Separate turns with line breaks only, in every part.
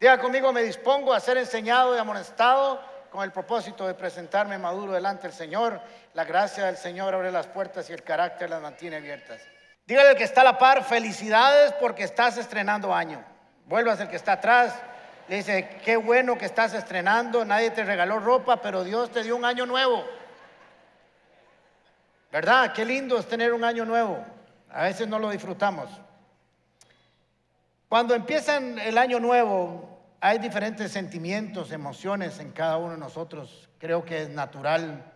Diga conmigo, me dispongo a ser enseñado y amonestado con el propósito de presentarme maduro delante del Señor. La gracia del Señor abre las puertas y el carácter las mantiene abiertas. Dígale al que está a la par, felicidades porque estás estrenando año. Vuelvas al que está atrás, le dice, qué bueno que estás estrenando, nadie te regaló ropa, pero Dios te dio un año nuevo. ¿Verdad? Qué lindo es tener un año nuevo. A veces no lo disfrutamos. Cuando empiezan el año nuevo, hay diferentes sentimientos, emociones en cada uno de nosotros. Creo que es natural.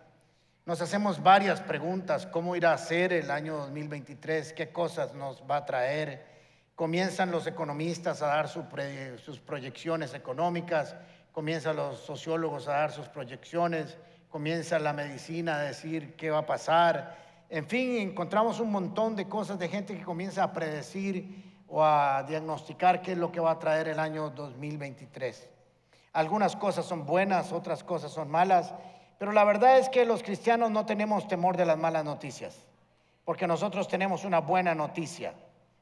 Nos hacemos varias preguntas. ¿Cómo irá a ser el año 2023? ¿Qué cosas nos va a traer? Comienzan los economistas a dar sus proyecciones económicas, comienzan los sociólogos a dar sus proyecciones, comienza la medicina a decir qué va a pasar. En fin, encontramos un montón de cosas de gente que comienza a predecir o a diagnosticar qué es lo que va a traer el año 2023. Algunas cosas son buenas, otras cosas son malas, pero la verdad es que los cristianos no tenemos temor de las malas noticias, porque nosotros tenemos una buena noticia.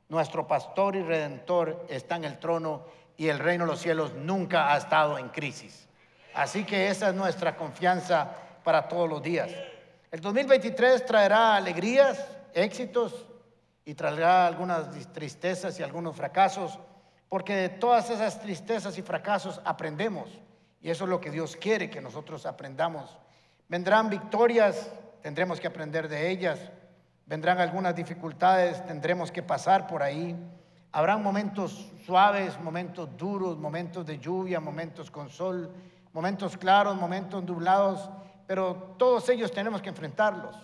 Nuestro pastor y redentor está en el trono y el reino de los cielos nunca ha estado en crisis. Así que esa es nuestra confianza para todos los días. El 2023 traerá alegrías, éxitos y traerá algunas tristezas y algunos fracasos, porque de todas esas tristezas y fracasos aprendemos. Y eso es lo que Dios quiere que nosotros aprendamos. Vendrán victorias, tendremos que aprender de ellas. Vendrán algunas dificultades, tendremos que pasar por ahí. Habrán momentos suaves, momentos duros, momentos de lluvia, momentos con sol, momentos claros, momentos nublados, pero todos ellos tenemos que enfrentarlos.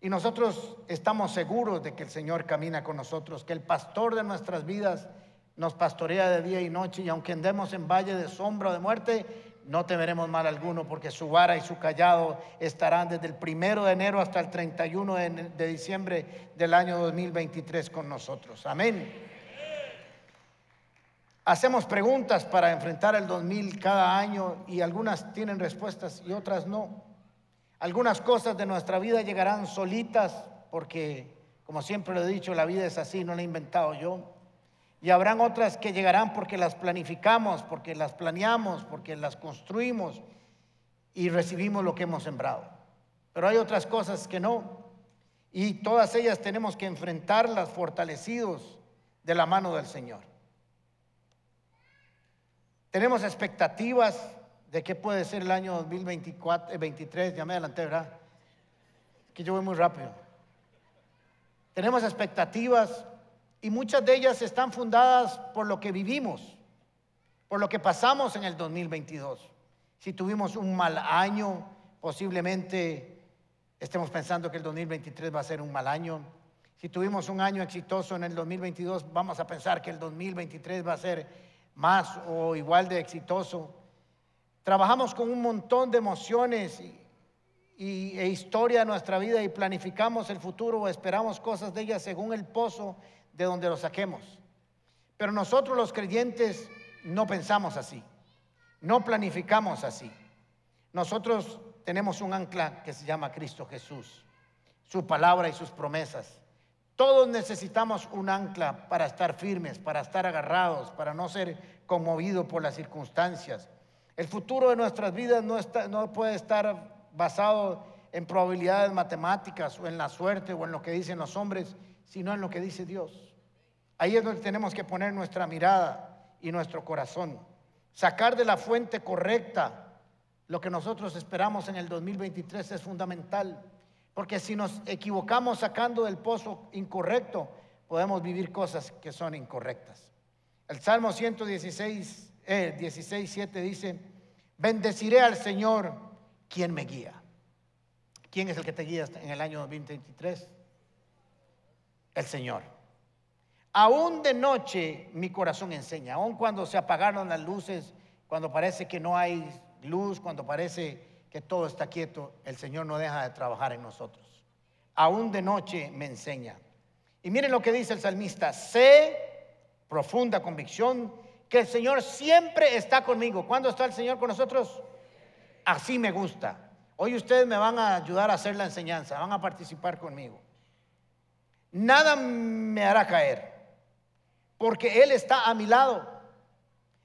Y nosotros estamos seguros de que el Señor camina con nosotros, que el pastor de nuestras vidas nos pastorea de día y noche, y aunque andemos en valle de sombra o de muerte, no temeremos mal alguno, porque su vara y su callado estarán desde el primero de enero hasta el 31 de, de diciembre del año 2023 con nosotros. Amén. Hacemos preguntas para enfrentar el 2000 cada año y algunas tienen respuestas y otras no. Algunas cosas de nuestra vida llegarán solitas porque, como siempre lo he dicho, la vida es así, no la he inventado yo. Y habrán otras que llegarán porque las planificamos, porque las planeamos, porque las construimos y recibimos lo que hemos sembrado. Pero hay otras cosas que no. Y todas ellas tenemos que enfrentarlas fortalecidos de la mano del Señor. Tenemos expectativas de qué puede ser el año 2024, 23, ya me adelanté, ¿verdad? Que yo voy muy rápido. Tenemos expectativas y muchas de ellas están fundadas por lo que vivimos, por lo que pasamos en el 2022. Si tuvimos un mal año, posiblemente estemos pensando que el 2023 va a ser un mal año. Si tuvimos un año exitoso en el 2022, vamos a pensar que el 2023 va a ser más o igual de exitoso. Trabajamos con un montón de emociones y, e historia de nuestra vida y planificamos el futuro o esperamos cosas de ellas según el pozo de donde lo saquemos. Pero nosotros los creyentes no pensamos así, no planificamos así. Nosotros tenemos un ancla que se llama Cristo Jesús, su palabra y sus promesas. Todos necesitamos un ancla para estar firmes, para estar agarrados, para no ser conmovidos por las circunstancias. El futuro de nuestras vidas no, puede estar basado en probabilidades matemáticas o en la suerte o en lo que dicen los hombres, sino en lo que dice Dios. Ahí es donde tenemos que poner nuestra mirada y nuestro corazón. Sacar de la fuente correcta lo que nosotros esperamos en el 2023 es fundamental. Porque si nos equivocamos sacando del pozo incorrecto, podemos vivir cosas que son incorrectas. El Salmo 116, eh, 16, 7 dice, bendeciré al Señor quien me guía. ¿Quién es el que te guía en el año 2023? El Señor. Aún de noche mi corazón enseña, aún cuando se apagaron las luces, cuando parece que no hay luz, cuando parece que todo está quieto, el Señor no deja de trabajar en nosotros. Aún de noche me enseña. Y miren lo que dice el salmista, sé, profunda convicción, que el Señor siempre está conmigo. ¿Cuándo está el Señor con nosotros? Así me gusta. Hoy ustedes me van a ayudar a hacer la enseñanza, van a participar conmigo. Nada me hará caer porque Él está a mi lado.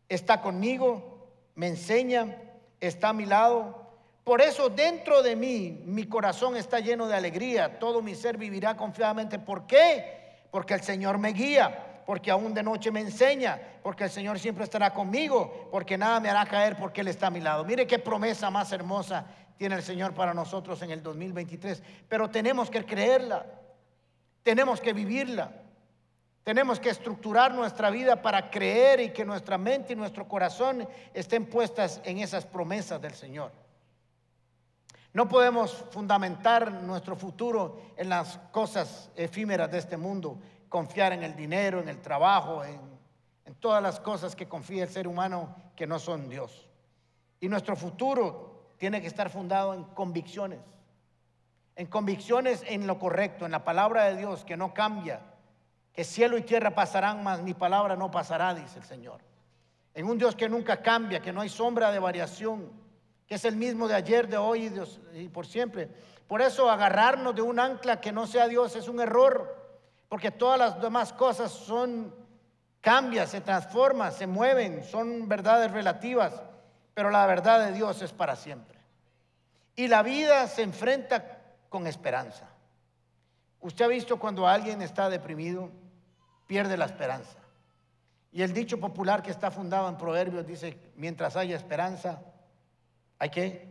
está conmigo, me enseña, está a mi lado. Por eso dentro de mí mi corazón está lleno de alegría, todo mi ser vivirá confiadamente. ¿Por qué? Porque el Señor me guía, porque aún de noche me enseña, porque el Señor siempre estará conmigo, porque nada me hará caer porque Él está a mi lado. Mire qué promesa más hermosa tiene el Señor para nosotros en el 2023. Pero tenemos que creerla, tenemos que vivirla. Tenemos que estructurar nuestra vida para creer y que nuestra mente y nuestro corazón estén puestas en esas promesas del Señor. No podemos fundamentar nuestro futuro en las cosas efímeras de este mundo, confiar en el dinero, en el trabajo, en, todas las cosas que confía el ser humano que no son Dios. Y nuestro futuro tiene que estar fundado en convicciones, en convicciones en lo correcto, en la palabra de Dios que no cambia, que cielo y tierra pasarán, mas mi palabra no pasará, dice el Señor. En un Dios que nunca cambia, que no hay sombra de variación, que es el mismo de ayer, de hoy y, por siempre. Por eso agarrarnos de un ancla que no sea Dios es un error, porque todas las demás cosas son cambian, se transforman, se mueven, son verdades relativas, pero la verdad de Dios es para siempre. Y la vida se enfrenta con esperanza. Usted ha visto cuando alguien está deprimido, pierde la esperanza. Y el dicho popular que está fundado en Proverbios dice, mientras haya esperanza, ¿hay qué?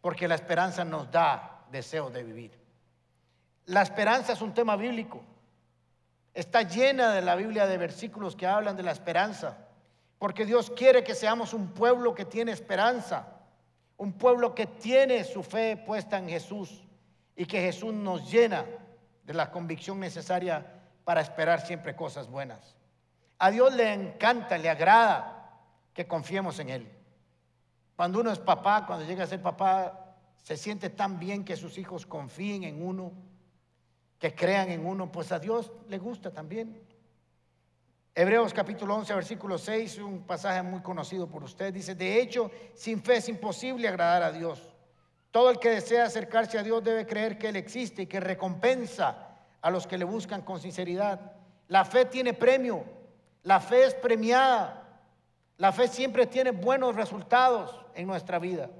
Porque la esperanza nos da deseo de vivir. La esperanza es un tema bíblico. Está llena de la Biblia de versículos que hablan de la esperanza. Porque Dios quiere que seamos un pueblo que tiene esperanza. Un pueblo que tiene su fe puesta en Jesús. Y que Jesús nos llena de la convicción necesaria para esperar siempre cosas buenas. A Dios le encanta, le agrada que confiemos en Él. Cuando uno es papá, cuando llega a ser papá, se siente tan bien que sus hijos confíen en uno, que crean en uno, pues a Dios le gusta también. Hebreos capítulo 11, versículo 6, un pasaje muy conocido por usted, dice, de hecho, sin fe es imposible agradar a Dios. Todo el que desea acercarse a Dios debe creer que Él existe y que recompensa a los que le buscan con sinceridad. La fe tiene premio, la fe es premiada, la fe siempre tiene buenos resultados en nuestra vida.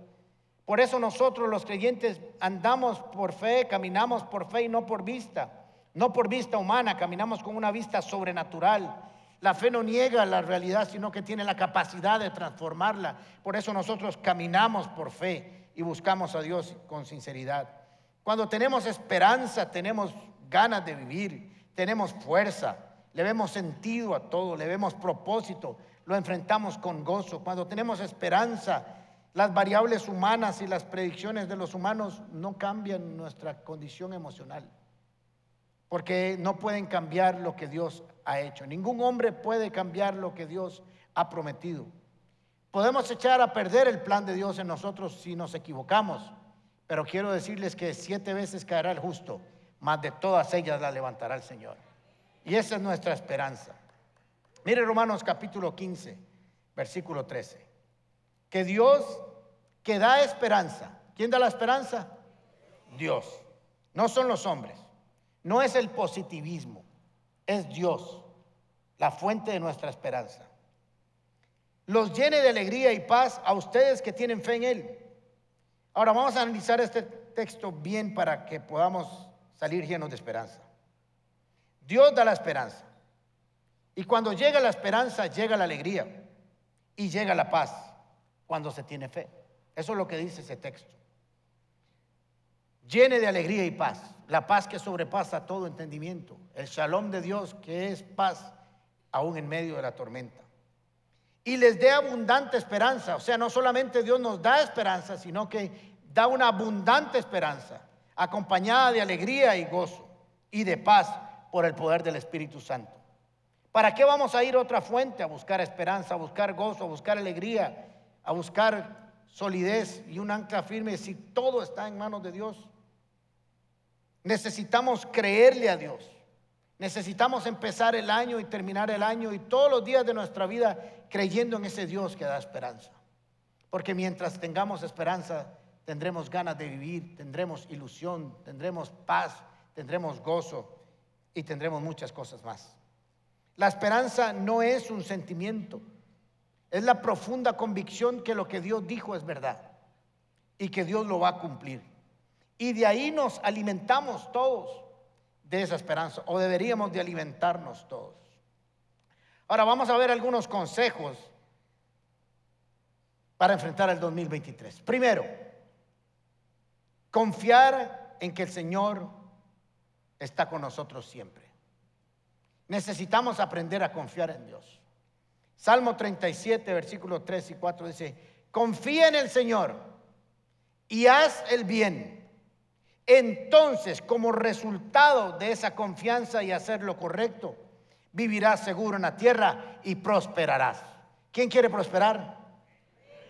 Por eso nosotros los creyentes andamos por fe, caminamos por fe y no por vista, no por vista humana, caminamos con una vista sobrenatural. La fe no niega la realidad, sino que tiene la capacidad de transformarla. Por eso nosotros caminamos por fe y buscamos a Dios con sinceridad. Cuando tenemos esperanza, tenemos ganas de vivir, tenemos fuerza, le vemos sentido a todo, le vemos propósito, lo enfrentamos con gozo. Cuando tenemos esperanza, las variables humanas y las predicciones de los humanos no cambian nuestra condición emocional, porque no pueden cambiar lo que Dios ha hecho. Ningún hombre puede cambiar lo que Dios ha prometido. Podemos echar a perder el plan de Dios en nosotros si nos equivocamos, pero quiero decirles que siete veces caerá el justo más de todas ellas la levantará el Señor. Y esa es nuestra esperanza. Mire Romanos capítulo 15, versículo 13. Que Dios que da esperanza. ¿Quién da la esperanza? Dios. No son los hombres. No es el positivismo. Es Dios, la fuente de nuestra esperanza. Los llene de alegría y paz a ustedes que tienen fe en Él. Ahora vamos a analizar este texto bien para que podamos salir llenos de esperanza. Dios da la esperanza. Y cuando llega la esperanza, llega la alegría y llega la paz cuando se tiene fe. Eso es lo que dice ese texto. Llene de alegría y paz, la paz que sobrepasa todo entendimiento, el shalom de Dios que es paz aún en medio de la tormenta. Y les dé abundante esperanza, o sea, no solamente Dios nos da esperanza, sino que da una abundante esperanza acompañada de alegría y gozo y de paz por el poder del Espíritu Santo. ¿Para qué vamos a ir a otra fuente a buscar esperanza, a buscar gozo, a buscar alegría, a buscar solidez y un ancla firme si todo está en manos de Dios? Necesitamos creerle a Dios. Necesitamos empezar el año y terminar el año y todos los días de nuestra vida creyendo en ese Dios que da esperanza. Porque mientras tengamos esperanza, tendremos ganas de vivir, tendremos ilusión, tendremos paz, tendremos gozo y tendremos muchas cosas más. La esperanza no es un sentimiento. Es la profunda convicción que lo que Dios dijo es verdad y que Dios lo va a cumplir. Y de ahí nos alimentamos todos de esa esperanza, o deberíamos de alimentarnos todos. Ahora vamos a ver algunos consejos para enfrentar el 2023. Primero, confiar en que el Señor está con nosotros siempre. Necesitamos aprender a confiar en Dios. Salmo 37, versículos 3 y 4 dice, confía en el Señor y haz el bien entonces, como resultado de esa confianza y hacer lo correcto, vivirás seguro en la tierra y prosperarás. ¿Quién quiere prosperar?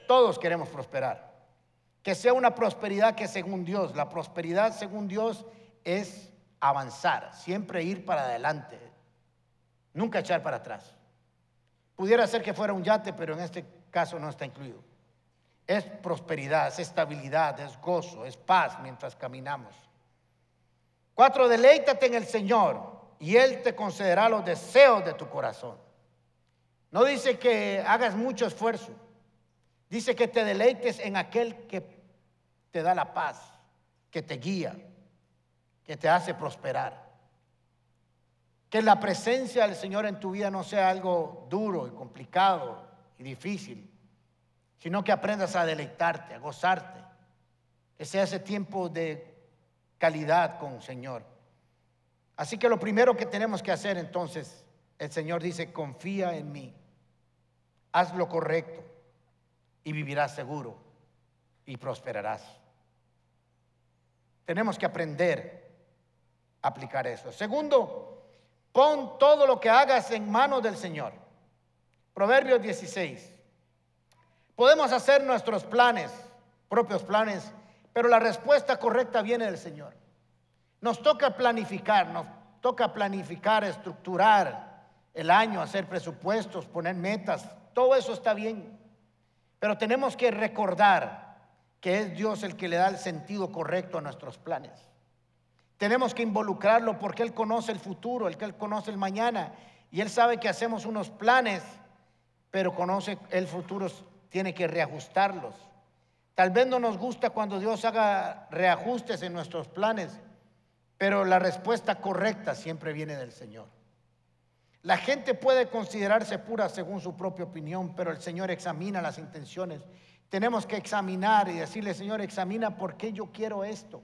Todos queremos prosperar. Que sea una prosperidad que según Dios, la prosperidad según Dios es avanzar, siempre ir para adelante, nunca echar para atrás. Pudiera ser que fuera un yate, pero en este caso no está incluido. Es prosperidad, es estabilidad, es gozo, es paz mientras caminamos. Cuatro, deleítate en el Señor y Él te concederá los deseos de tu corazón. No dice que hagas mucho esfuerzo, dice que te deleites en aquel que te da la paz, que te guía, que te hace prosperar. Que la presencia del Señor en tu vida no sea algo duro y complicado y difícil, sino que aprendas a deleitarte, a gozarte. Que sea ese tiempo de calidad con el Señor. Así que lo primero que tenemos que hacer entonces, el Señor dice, confía en mí, haz lo correcto y vivirás seguro y prosperarás. Tenemos que aprender a aplicar eso. Segundo, pon todo lo que hagas en manos del Señor. Proverbios 16. Podemos hacer nuestros planes, propios planes, pero la respuesta correcta viene del Señor. Nos toca planificar, nos toca planificar, estructurar el año, hacer presupuestos, poner metas, todo eso está bien. Pero tenemos que recordar que es Dios el que le da el sentido correcto a nuestros planes. Tenemos que involucrarlo porque Él conoce el futuro, el que Él conoce el mañana y Él sabe que hacemos unos planes, pero conoce el futuro tiene que reajustarlos. Tal vez no nos gusta cuando Dios haga reajustes en nuestros planes, pero la respuesta correcta siempre viene del Señor. La gente puede considerarse pura según su propia opinión, pero el Señor examina las intenciones. Tenemos que examinar y decirle, Señor, examina por qué yo quiero esto,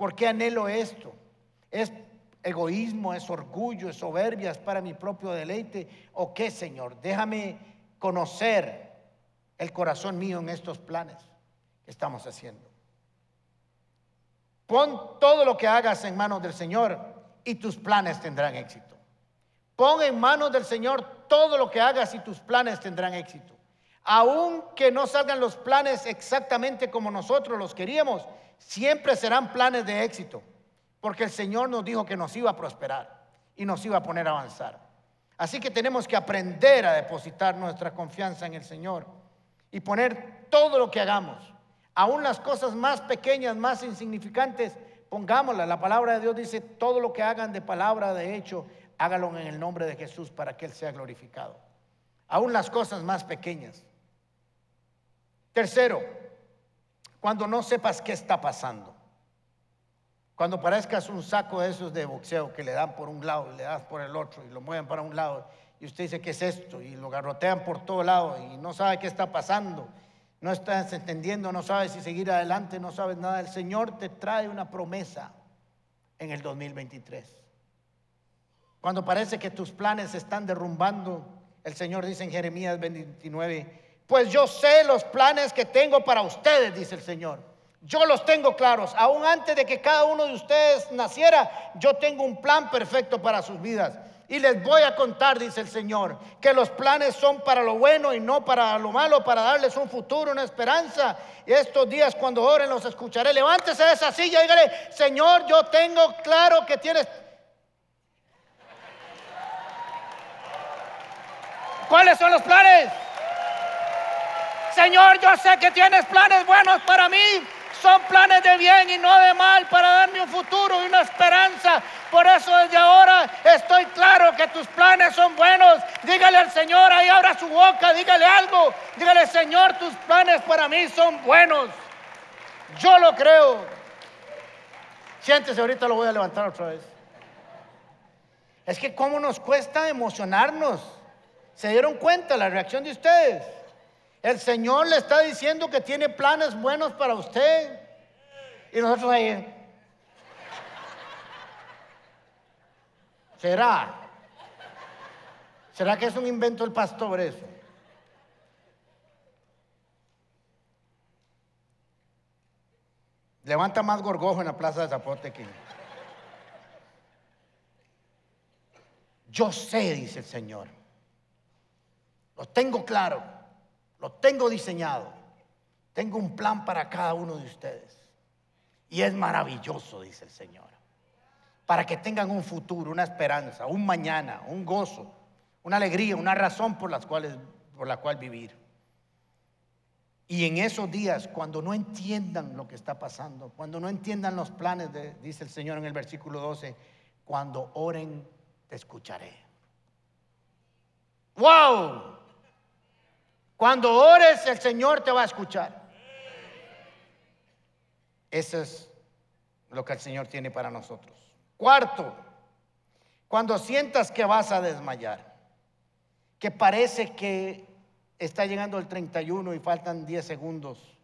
por qué anhelo esto. ¿Es egoísmo, es orgullo, es soberbia, es para mi propio deleite? ¿O qué, Señor? Déjame conocer el corazón mío en estos planes que estamos haciendo. Pon todo lo que hagas en manos del Señor y tus planes tendrán éxito. Pon en manos del Señor todo lo que hagas y tus planes tendrán éxito. Aunque no salgan los planes exactamente como nosotros los queríamos, siempre serán planes de éxito, porque el Señor nos dijo que nos iba a prosperar y nos iba a poner a avanzar. Así que tenemos que aprender a depositar nuestra confianza en el Señor y poner todo lo que hagamos, aún las cosas más pequeñas, más insignificantes, pongámoslas. La palabra de Dios dice, todo lo que hagan de palabra, de hecho, hágalo en el nombre de Jesús para que Él sea glorificado. Aún las cosas más pequeñas. Tercero, cuando no sepas qué está pasando. Cuando parezcas un saco de esos de boxeo que le dan por un lado y le das por el otro y lo mueven para un lado y usted dice, ¿qué es esto? Y lo garrotean por todo lado y no sabe qué está pasando. No estás entendiendo, no sabes si seguir adelante, no sabes nada. El Señor te trae una promesa en el 2023. Cuando parece que tus planes se están derrumbando, el Señor dice en Jeremías 29, pues yo sé los planes que tengo para ustedes, dice el Señor. Yo los tengo claros. Aún antes de que cada uno de ustedes naciera, yo tengo un plan perfecto para sus vidas. Y les voy a contar, dice el Señor, que los planes son para lo bueno y no para lo malo, para darles un futuro, una esperanza. Y estos días cuando oren los escucharé. Levántese de esa silla y dígale, Señor, yo tengo claro que tienes... ¿Cuáles son los planes? Señor, yo sé que tienes planes buenos para mí son planes de bien y no de mal para darme un futuro y una esperanza. Por eso desde ahora estoy claro que tus planes son buenos. Dígale al Señor, ahí abra su boca, dígale algo. Dígale, Señor, tus planes para mí son buenos. Yo lo creo. Siéntese, ahorita lo voy a levantar otra vez. Es que cómo nos cuesta emocionarnos. ¿Se dieron cuenta la reacción de ustedes? El Señor le está diciendo que tiene planes buenos para usted. Y nosotros ahí. ¿Será? ¿Será que es un invento del pastor eso? Levanta más gorgojo en la plaza de Zapote que... Yo sé, dice el Señor. Lo tengo claro. Lo tengo diseñado. Tengo un plan para cada uno de ustedes. Y es maravilloso, dice el Señor para que tengan un futuro, una esperanza, un mañana, un gozo, una alegría, una razón por, las cuales, por la cual vivir. Y en esos días, cuando no entiendan lo que está pasando, cuando no entiendan los planes, de, dice el Señor en el versículo 12, cuando oren, te escucharé. ¡Wow! Cuando ores, el Señor te va a escuchar. Eso es lo que el Señor tiene para nosotros. Cuarto, cuando sientas que vas a desmayar, que parece que está llegando el 31 y faltan 10 segundos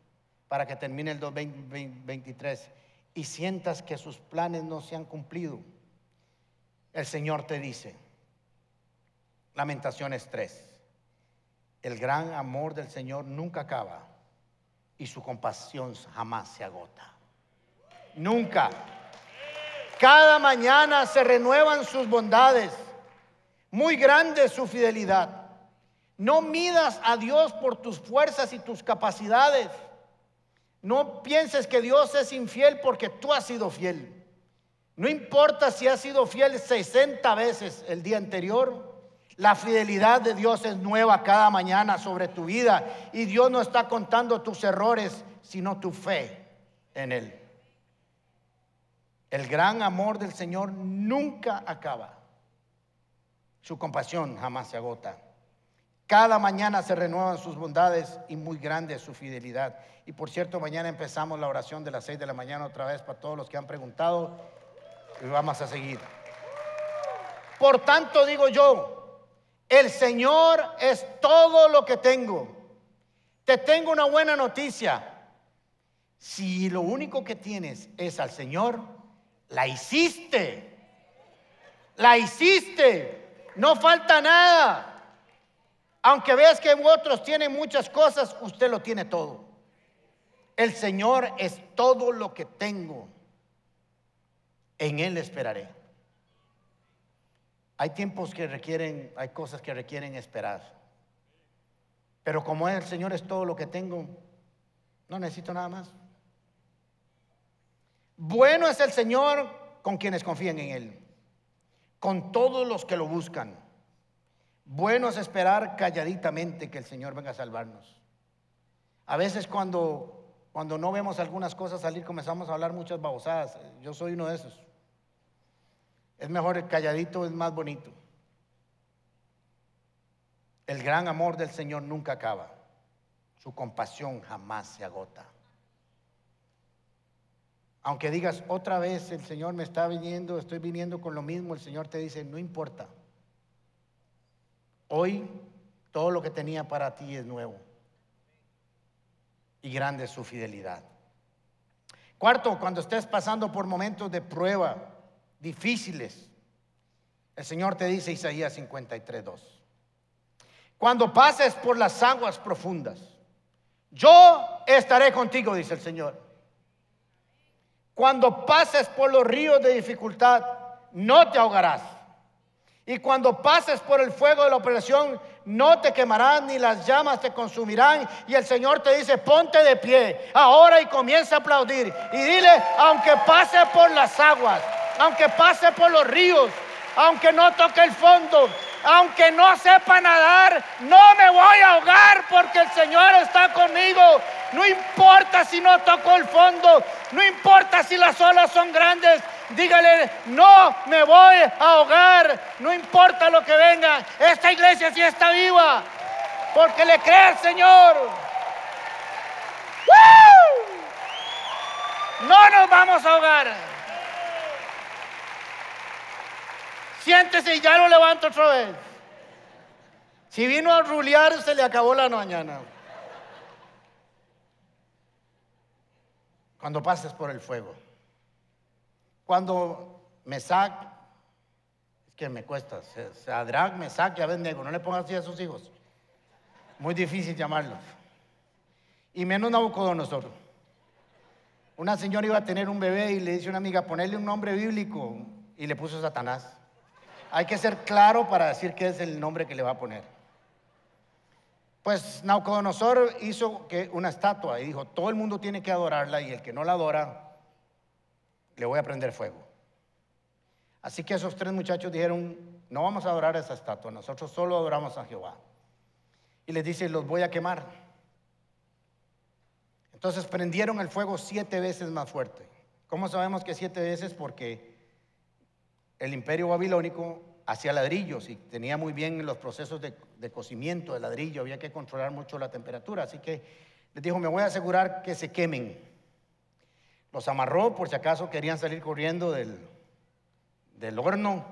para que termine el 2023 y sientas que sus planes no se han cumplido, el Señor te dice, Lamentaciones 3, el gran amor del Señor nunca acaba y su compasión jamás se agota. Nunca. Cada mañana se renuevan sus bondades. Muy grande su fidelidad. No midas a Dios por tus fuerzas y tus capacidades. No pienses que Dios es infiel porque tú has sido fiel. No importa si has sido fiel 60 veces el día anterior. La fidelidad de Dios es nueva cada mañana sobre tu vida. Y Dios no está contando tus errores, sino tu fe en Él. El gran amor del Señor nunca acaba. Su compasión jamás se agota. Cada mañana se renuevan sus bondades y muy grande su fidelidad. Y por cierto, mañana empezamos la oración de las seis de la mañana otra vez para todos los que han preguntado. Y vamos a seguir. Por tanto digo yo, el Señor es todo lo que tengo. Te tengo una buena noticia. Si lo único que tienes es al Señor, la hiciste. La hiciste. No falta nada. Aunque veas que otros tienen muchas cosas, usted lo tiene todo. El Señor es todo lo que tengo. En Él esperaré. Hay tiempos que requieren, hay cosas que requieren esperar. Pero como el Señor es todo lo que tengo, no necesito nada más. Bueno es el Señor con quienes confían en Él, con todos los que lo buscan. Bueno es esperar calladitamente que el Señor venga a salvarnos. A veces cuando, cuando no vemos algunas cosas salir comenzamos a hablar muchas babosadas. Yo soy uno de esos. Es mejor el calladito, es más bonito. El gran amor del Señor nunca acaba. Su compasión jamás se agota. Aunque digas otra vez, el Señor me está viniendo, estoy viniendo con lo mismo, el Señor te dice, no importa. Hoy todo lo que tenía para ti es nuevo. Y grande es su fidelidad. Cuarto, cuando estés pasando por momentos de prueba difíciles, el Señor te dice Isaías 53, 2. Cuando pases por las aguas profundas, yo estaré contigo, dice el Señor. Cuando pases por los ríos de dificultad, no te ahogarás. Y cuando pases por el fuego de la operación, no te quemarán ni las llamas te consumirán. Y el Señor te dice, ponte de pie ahora y comienza a aplaudir. Y dile, aunque pase por las aguas, aunque pase por los ríos, aunque no toque el fondo, aunque no sepa nadar, no me voy a ahogar porque el Señor está conmigo. No importa si no toco el fondo, no importa si las olas son grandes, dígale, no me voy a ahogar, no importa lo que venga, esta iglesia sí está viva, porque le cree al Señor. No nos vamos a ahogar. Siéntese y ya lo levanto otra vez. Si vino a rulear, se le acabó la mañana. Cuando pases por el fuego. Cuando Mesac, es que me cuesta, Sadrach, Mesac y Abednego, no le pongas así a sus hijos. Muy difícil llamarlos. Y menos Nabucodonosor. Una señora iba a tener un bebé y le dice a una amiga, ponerle un nombre bíblico y le puso Satanás. Hay que ser claro para decir qué es el nombre que le va a poner. Pues Nabucodonosor hizo que una estatua y dijo, todo el mundo tiene que adorarla y el que no la adora, le voy a prender fuego. Así que esos tres muchachos dijeron, no vamos a adorar a esa estatua, nosotros solo adoramos a Jehová. Y les dice, los voy a quemar. Entonces prendieron el fuego siete veces más fuerte. ¿Cómo sabemos que siete veces? Porque el imperio babilónico hacía ladrillos y tenía muy bien los procesos de, cocimiento de ladrillo, había que controlar mucho la temperatura. Así que les dijo, me voy a asegurar que se quemen. Los amarró por si acaso querían salir corriendo del, del horno.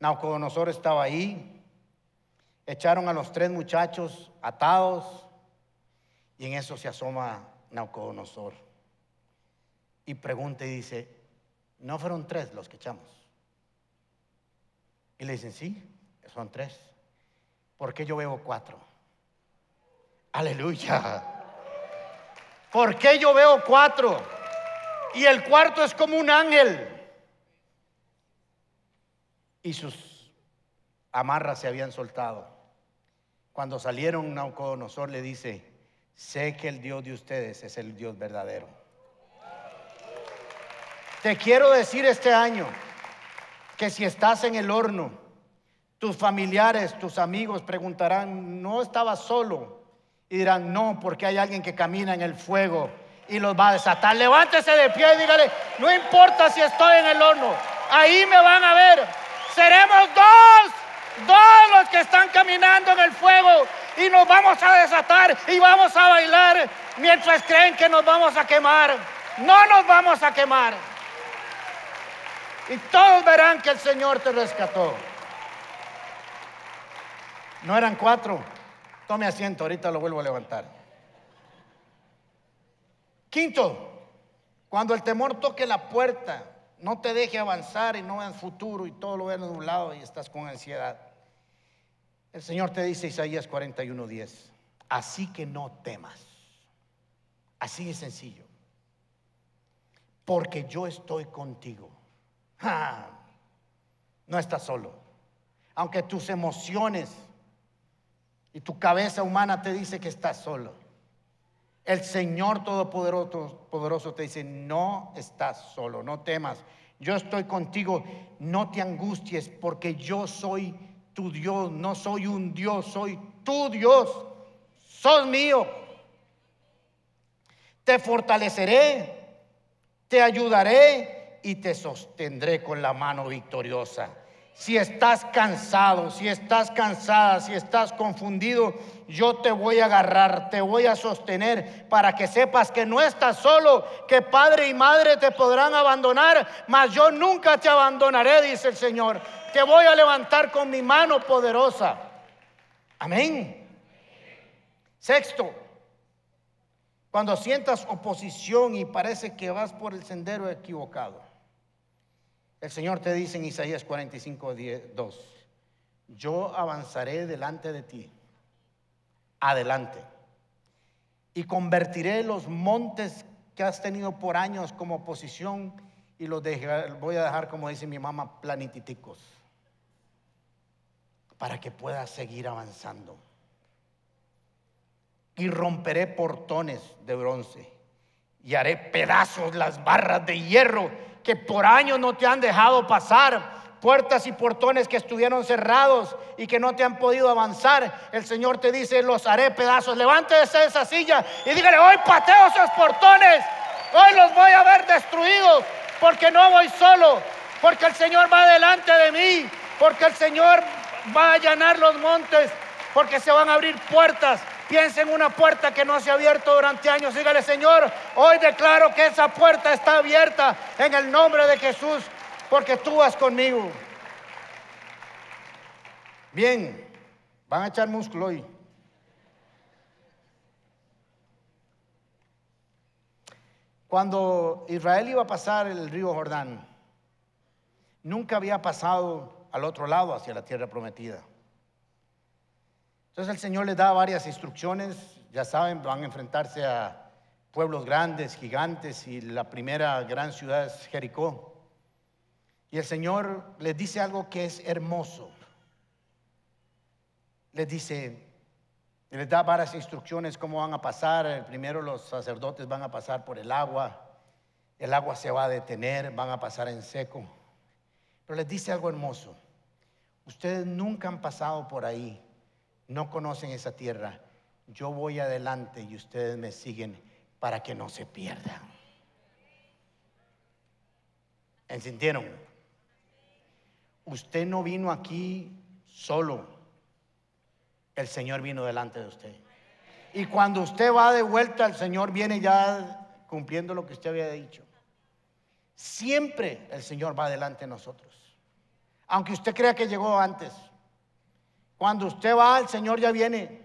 Naucodonosor estaba ahí. Echaron a los tres muchachos atados y en eso se asoma Naucodonosor y pregunta y dice, ¿no fueron tres los que echamos? Y le dicen, sí, son tres. ¿Por qué yo veo cuatro? Aleluya. ¿Por qué yo veo cuatro? Y el cuarto es como un ángel. Y sus amarras se habían soltado. Cuando salieron, Naucodonosor le dice, sé que el Dios de ustedes es el Dios verdadero. Te quiero decir este año que si estás en el horno, tus familiares, tus amigos preguntarán, ¿no estabas solo? Y dirán, no, porque hay alguien que camina en el fuego y los va a desatar. Levántese de pie y dígale, no importa si estoy en el horno, ahí me van a ver. Seremos dos, dos los que están caminando en el fuego y nos vamos a desatar y vamos a bailar mientras creen que nos vamos a quemar. No nos vamos a quemar. Y todos verán que el Señor te rescató. No eran cuatro. Tome asiento, ahorita lo vuelvo a levantar. Quinto, cuando el temor toque la puerta, no te deje avanzar y no veas futuro y todo lo veas lado y estás con ansiedad. El Señor te dice Isaías 41:10, así que no temas. Así de sencillo. Porque yo estoy contigo. No estás solo. Aunque tus emociones y tu cabeza humana te dice que estás solo. El Señor Todopoderoso poderoso te dice, no estás solo, no temas. Yo estoy contigo, no te angusties porque yo soy tu Dios, no soy un Dios, soy tu Dios, sos mío. Te fortaleceré, te ayudaré y te sostendré con la mano victoriosa. Si estás cansado, si estás cansada, si estás confundido, yo te voy a agarrar, te voy a sostener para que sepas que no estás solo, que padre y madre te podrán abandonar, mas yo nunca te abandonaré, dice el Señor te voy a levantar con mi mano poderosa. Amén. Sexto, cuando sientas oposición y parece que vas por el sendero equivocado, el Señor te dice en Isaías 45, 2, yo avanzaré delante de ti, adelante, y convertiré los montes que has tenido por años como oposición y los voy a dejar, como dice mi mamá, planititicos para que puedas seguir avanzando. Y romperé portones de bronce y haré pedazos las barras de hierro que por años no te han dejado pasar, puertas y portones que estuvieron cerrados y que no te han podido avanzar. El Señor te dice, los haré pedazos. Levántese de esa silla y dígale, hoy pateo esos portones, hoy los voy a ver destruidos, porque no voy solo, porque el Señor va delante de mí, porque el Señor va a allanar los montes, porque se van a abrir puertas. Piensa en una puerta que no se ha abierto durante años. Dígale, Señor, hoy declaro que esa puerta está abierta en el nombre de Jesús, porque tú vas conmigo. Bien, van a echar músculo hoy. Cuando Israel iba a pasar el río Jordán, nunca había pasado al otro lado hacia la tierra prometida. Entonces el Señor les da varias instrucciones, ya saben, van a enfrentarse a pueblos grandes, gigantes, y la primera gran ciudad es Jericó. Y el Señor les dice algo que es hermoso. Les dice, les da varias instrucciones cómo van a pasar. Primero los sacerdotes van a pasar por el agua, el agua se va a detener, van a pasar en seco. Pero les dice algo hermoso. Ustedes nunca han pasado por ahí, no conocen esa tierra. Yo voy adelante y ustedes me siguen para que no se pierdan. ¿Entendieron? Usted no vino aquí solo. El Señor vino delante de usted. Y cuando usted va de vuelta, el Señor viene ya cumpliendo lo que usted había dicho. Siempre el Señor va delante de nosotros aunque usted crea que llegó antes. Cuando usted va, el Señor ya viene.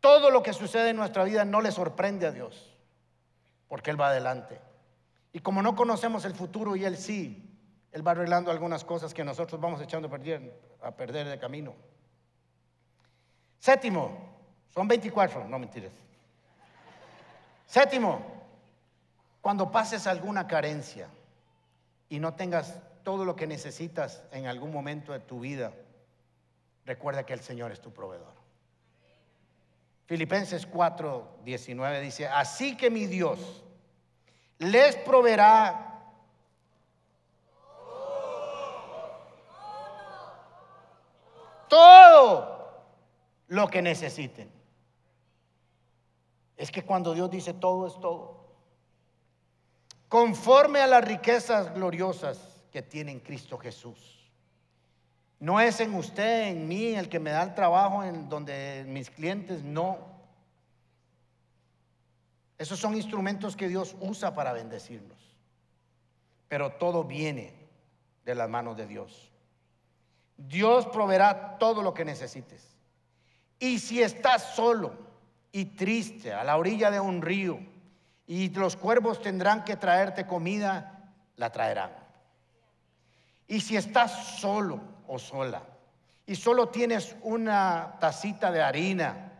Todo lo que sucede en nuestra vida no le sorprende a Dios, porque Él va adelante. Y como no conocemos el futuro y Él sí, Él va arreglando algunas cosas que nosotros vamos echando a perder, de camino. Séptimo, son 24, no mentiras. Séptimo, cuando pases alguna carencia, y no tengas todo lo que necesitas en algún momento de tu vida, recuerda que el Señor es tu proveedor. Filipenses 4, 19 dice, así que mi Dios les proveerá todo lo que necesiten. Es que cuando Dios dice todo es todo conforme a las riquezas gloriosas que tiene en Cristo Jesús. No es en usted, en mí, el que me da el trabajo, en donde mis clientes, no. Esos son instrumentos que Dios usa para bendecirnos. Pero todo viene de las manos de Dios. Dios proveerá todo lo que necesites. Y si estás solo y triste a la orilla de un río, y los cuervos tendrán que traerte comida, la traerán. Y si estás solo o sola y solo tienes una tacita de harina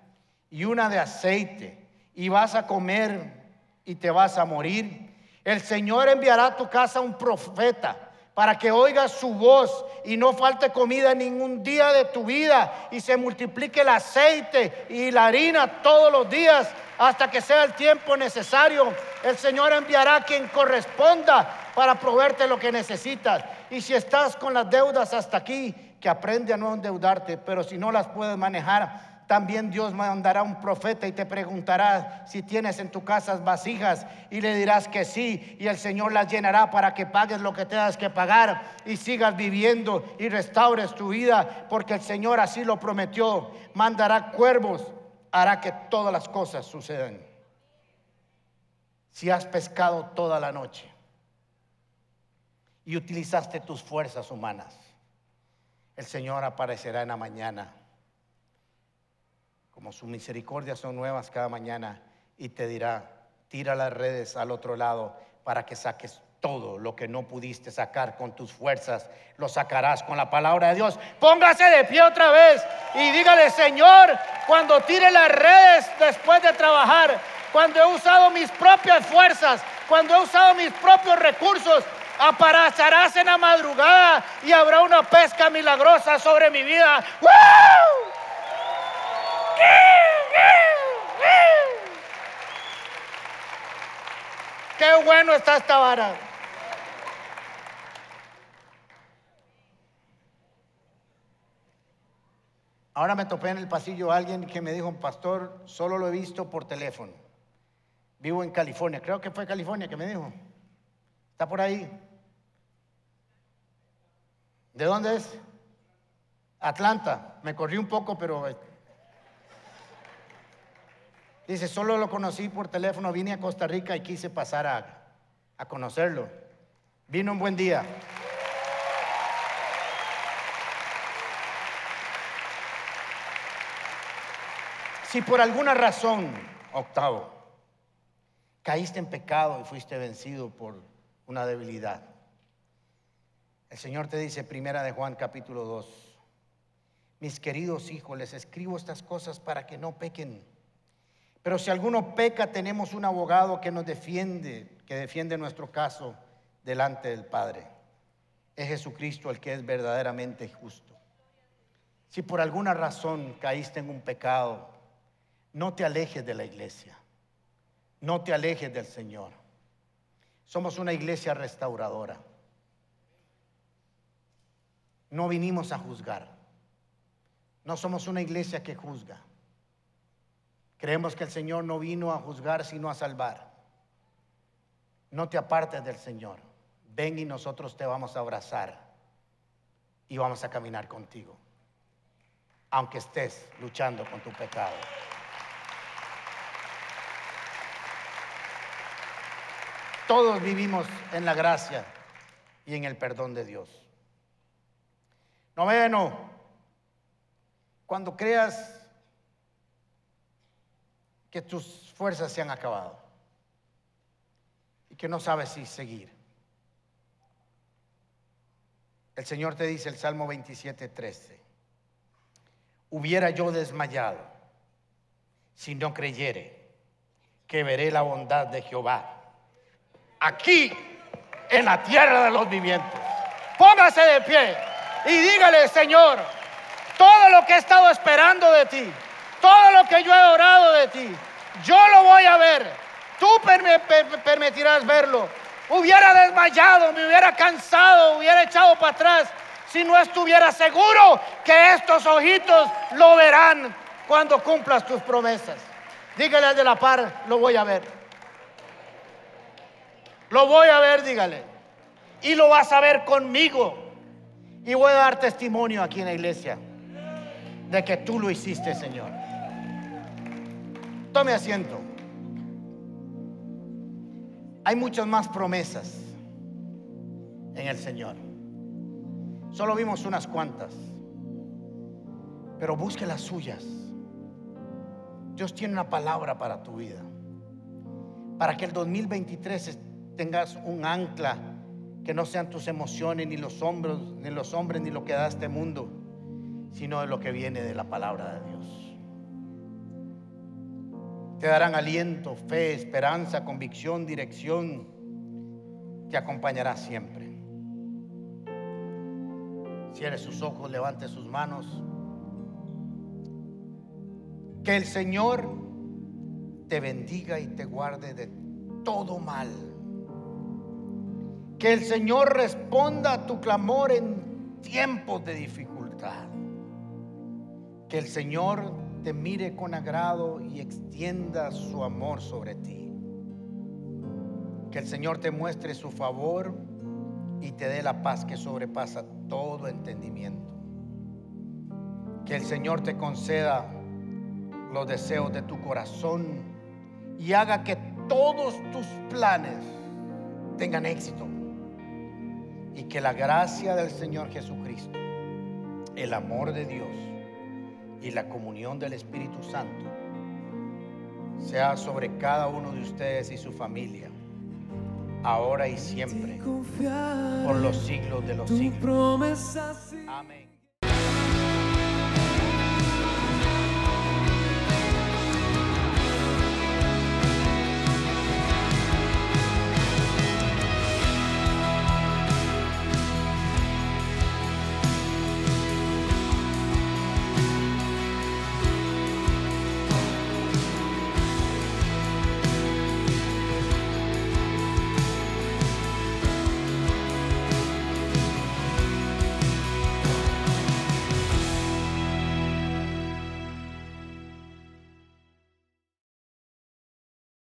y una de aceite y vas a comer y te vas a morir, el Señor enviará a tu casa un profeta para que oigas su voz y no falte comida ningún día de tu vida y se multiplique el aceite y la harina todos los días hasta que sea el tiempo necesario. El Señor enviará a quien corresponda para proveerte lo que necesitas. Y si estás con las deudas hasta aquí, que aprende a no endeudarte, pero si no las puedes manejar, también Dios mandará un profeta y te preguntará si tienes en tu casa vasijas y le dirás que sí y el Señor las llenará para que pagues lo que tengas que pagar y sigas viviendo y restaures tu vida porque el Señor así lo prometió. Mandará cuervos, hará que todas las cosas sucedan. Si has pescado toda la noche y utilizaste tus fuerzas humanas, el Señor aparecerá en la mañana como su misericordia son nuevas cada mañana, y te dirá, tira las redes al otro lado para que saques todo lo que no pudiste sacar con tus fuerzas, lo sacarás con la palabra de Dios. Póngase de pie otra vez y dígale, Señor, cuando tire las redes después de trabajar, cuando he usado mis propias fuerzas, cuando he usado mis propios recursos, aparecerás en la madrugada y habrá una pesca milagrosa sobre mi vida. Qué bueno está esta vara. Ahora me topé en el pasillo a alguien que me dijo, pastor, solo lo he visto por teléfono. Vivo en California, creo que fue California que me dijo. ¿Está por ahí? ¿De dónde es? Atlanta. Me corrí un poco, pero... Eh, dice, solo lo conocí por teléfono, vine a Costa Rica y quise pasar a, a conocerlo. Vino un buen día. Si por alguna razón, octavo, caíste en pecado y fuiste vencido por una debilidad, el Señor te dice, primera de Juan capítulo 2, mis queridos hijos, les escribo estas cosas para que no pequen. Pero si alguno peca, tenemos un abogado que nos defiende, que defiende nuestro caso delante del Padre. Es Jesucristo el que es verdaderamente justo. Si por alguna razón caíste en un pecado, no te alejes de la iglesia. No te alejes del Señor. Somos una iglesia restauradora. No vinimos a juzgar. No somos una iglesia que juzga. Creemos que el Señor no vino a juzgar, sino a salvar. No te apartes del Señor. Ven y nosotros te vamos a abrazar y vamos a caminar contigo, aunque estés luchando con tu pecado. Todos vivimos en la gracia y en el perdón de Dios. Noveno, cuando creas que tus fuerzas se han acabado y que no sabes si seguir. El Señor te dice el Salmo 27, 13, hubiera yo desmayado si no creyere que veré la bondad de Jehová aquí en la tierra de los vivientes. Póngase de pie y dígale, Señor, todo lo que he estado esperando de ti, todo lo que yo he orado de ti, yo lo voy a ver. Tú permitirás verlo. Hubiera desmayado, me hubiera cansado, hubiera echado para atrás si no estuviera seguro que estos ojitos lo verán cuando cumplas tus promesas. Dígale al de la par, lo voy a ver. Lo voy a ver, dígale. Y lo vas a ver conmigo. Y voy a dar testimonio aquí en la iglesia de que tú lo hiciste, Señor. Tome asiento. Hay muchas más promesas en el Señor. Solo vimos unas cuantas. Pero busque las suyas. Dios tiene una palabra para tu vida. Para que el 2023 tengas un ancla que no sean tus emociones, ni los hombros, ni los hombres, ni lo que da este mundo, sino de lo que viene de la palabra de Dios. Te darán aliento, fe, esperanza, convicción, dirección. Te acompañará siempre. Cierre sus ojos, levante sus manos. Que el Señor te bendiga y te guarde de todo mal. Que el Señor responda a tu clamor en tiempos de dificultad. Que el Señor te mire con agrado y extienda su amor sobre ti. Que el Señor te muestre su favor y te dé la paz que sobrepasa todo entendimiento. Que el Señor te conceda los deseos de tu corazón y haga que todos tus planes tengan éxito y que la gracia del Señor Jesucristo, el amor de Dios y la comunión del Espíritu Santo sea sobre cada uno de ustedes y su familia, ahora y siempre, por los siglos de los siglos. Amén.